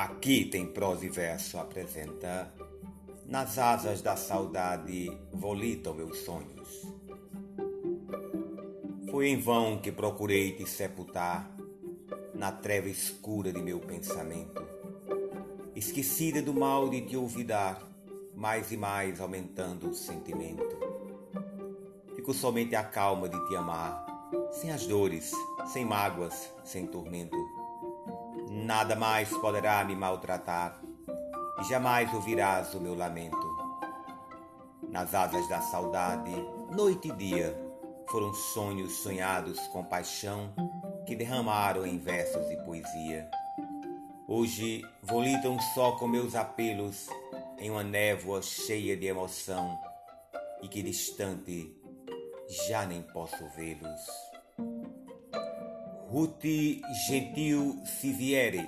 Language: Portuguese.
Aqui tem prosa e verso apresenta Nas asas da saudade volitam meus sonhos. Foi em vão que procurei te sepultar Na treva escura de meu pensamento. Esquecida do mal de te olvidar Mais e mais aumentando o sentimento. Fico somente a calma de te amar Sem as dores, sem mágoas, sem tormento Nada mais poderá me maltratar, e jamais ouvirás o meu lamento. Nas asas da saudade, noite e dia, foram sonhos sonhados com paixão que derramaram em versos e poesia. Hoje volitam só com meus apelos em uma névoa cheia de emoção e que distante já nem posso vê-los. Ruth Gentil Sivieri